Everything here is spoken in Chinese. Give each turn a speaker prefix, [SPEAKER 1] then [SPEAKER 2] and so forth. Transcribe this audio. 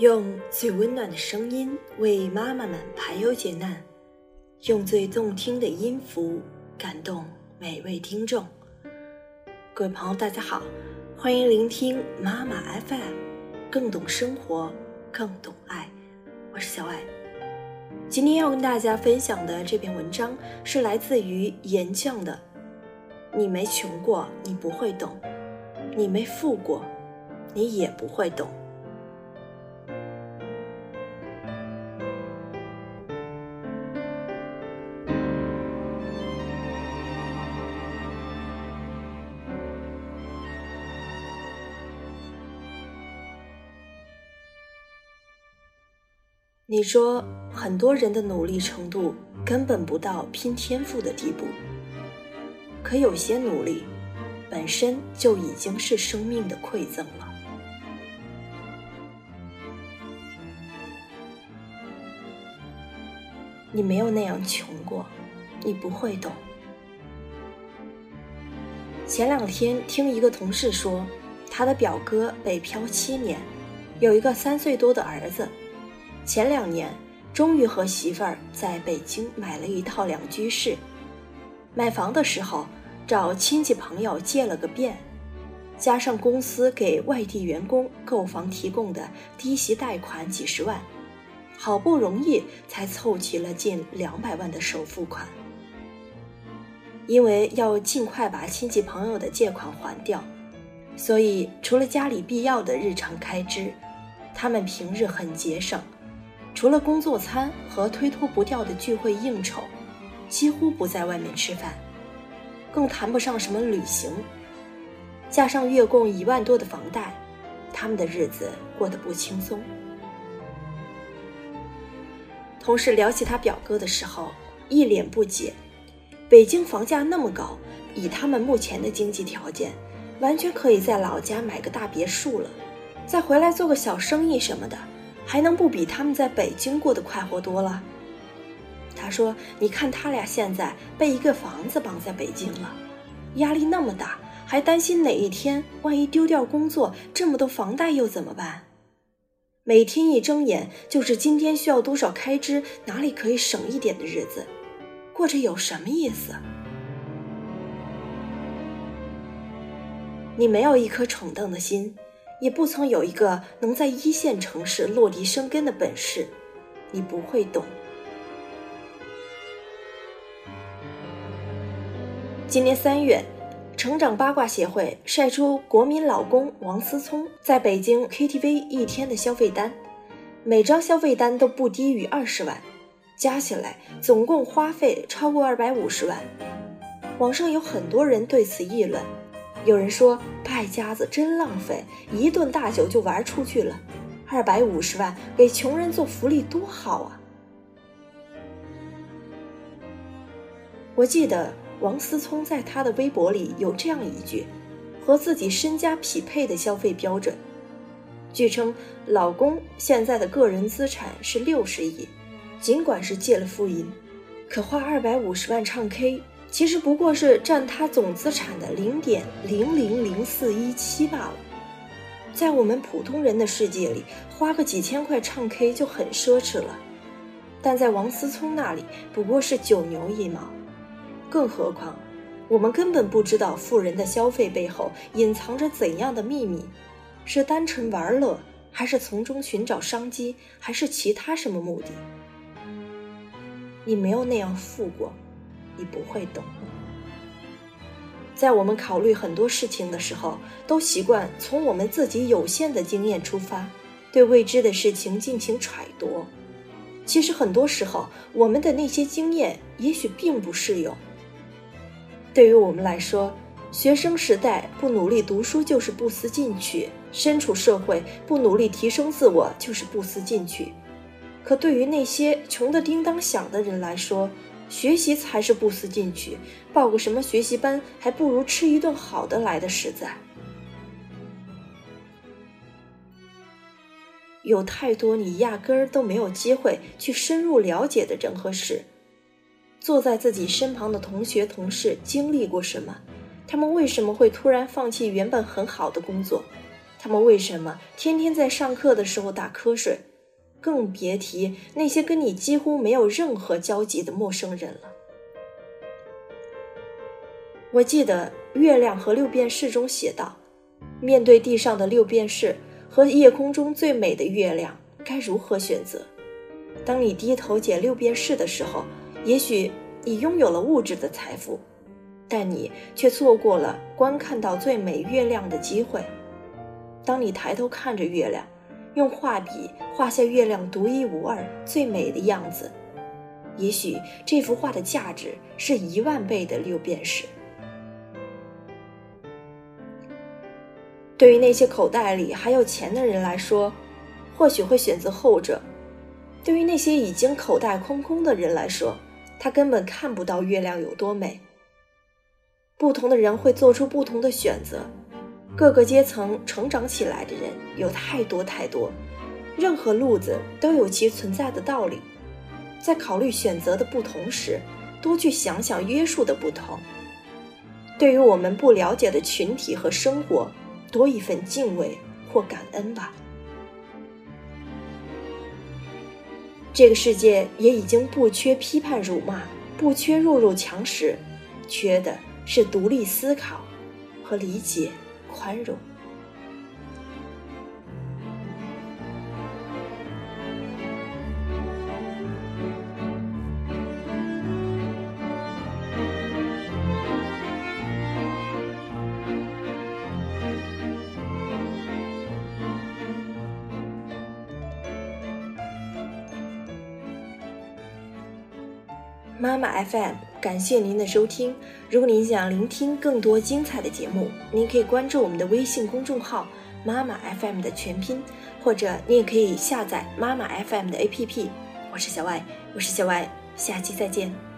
[SPEAKER 1] 用最温暖的声音为妈妈们排忧解难，用最动听的音符感动每位听众。各位朋友，大家好，欢迎聆听妈妈 FM，更懂生活，更懂爱。我是小爱。今天要跟大家分享的这篇文章是来自于岩酱的。你没穷过，你不会懂；你没富过，你也不会懂。你说，很多人的努力程度根本不到拼天赋的地步，可有些努力本身就已经是生命的馈赠了。你没有那样穷过，你不会懂。前两天听一个同事说，他的表哥北漂七年，有一个三岁多的儿子。前两年，终于和媳妇儿在北京买了一套两居室。买房的时候，找亲戚朋友借了个遍，加上公司给外地员工购房提供的低息贷款几十万，好不容易才凑齐了近两百万的首付款。因为要尽快把亲戚朋友的借款还掉，所以除了家里必要的日常开支，他们平日很节省。除了工作餐和推脱不掉的聚会应酬，几乎不在外面吃饭，更谈不上什么旅行。加上月供一万多的房贷，他们的日子过得不轻松。同事聊起他表哥的时候，一脸不解：北京房价那么高，以他们目前的经济条件，完全可以在老家买个大别墅了，再回来做个小生意什么的。还能不比他们在北京过得快活多了？他说：“你看他俩现在被一个房子绑在北京了，压力那么大，还担心哪一天万一丢掉工作，这么多房贷又怎么办？每天一睁眼就是今天需要多少开支，哪里可以省一点的日子，过着有什么意思？你没有一颗宠邓的心。”也不曾有一个能在一线城市落地生根的本事，你不会懂。今年三月，成长八卦协会晒出国民老公王思聪在北京 KTV 一天的消费单，每张消费单都不低于二十万，加起来总共花费超过二百五十万。网上有很多人对此议论。有人说败家子真浪费，一顿大酒就玩出去了，二百五十万给穷人做福利多好啊！我记得王思聪在他的微博里有这样一句和自己身家匹配的消费标准。据称，老公现在的个人资产是六十亿，尽管是借了富银，可花二百五十万唱 K。其实不过是占他总资产的零点零零零四一七罢了。在我们普通人的世界里，花个几千块唱 K 就很奢侈了，但在王思聪那里不过是九牛一毛。更何况，我们根本不知道富人的消费背后隐藏着怎样的秘密，是单纯玩乐，还是从中寻找商机，还是其他什么目的？你没有那样富过。你不会懂。在我们考虑很多事情的时候，都习惯从我们自己有限的经验出发，对未知的事情进行揣度。其实很多时候，我们的那些经验也许并不适用。对于我们来说，学生时代不努力读书就是不思进取；身处社会不努力提升自我就是不思进取。可对于那些穷得叮当响的人来说，学习才是不思进取，报个什么学习班，还不如吃一顿好的来的实在。有太多你压根儿都没有机会去深入了解的人和事。坐在自己身旁的同学、同事经历过什么？他们为什么会突然放弃原本很好的工作？他们为什么天天在上课的时候打瞌睡？更别提那些跟你几乎没有任何交集的陌生人了。我记得《月亮和六便士》中写道：“面对地上的六便士和夜空中最美的月亮，该如何选择？当你低头捡六便士的时候，也许你拥有了物质的财富，但你却错过了观看到最美月亮的机会。当你抬头看着月亮，用画笔画下月亮独一无二、最美的样子，也许这幅画的价值是一万倍的六便士。对于那些口袋里还有钱的人来说，或许会选择后者；对于那些已经口袋空空的人来说，他根本看不到月亮有多美。不同的人会做出不同的选择，各个阶层成长起来的人有太多太多，任何路子都有其存在的道理。在考虑选择的不同时，多去想想约束的不同。对于我们不了解的群体和生活。多一份敬畏或感恩吧。这个世界也已经不缺批判辱骂，不缺弱肉强食，缺的是独立思考和理解、宽容。妈妈 FM，感谢您的收听。如果您想聆听更多精彩的节目，您可以关注我们的微信公众号“妈妈 FM” 的全拼，或者你也可以下载妈妈 FM 的 APP。我是小外，我是小外，下期再见。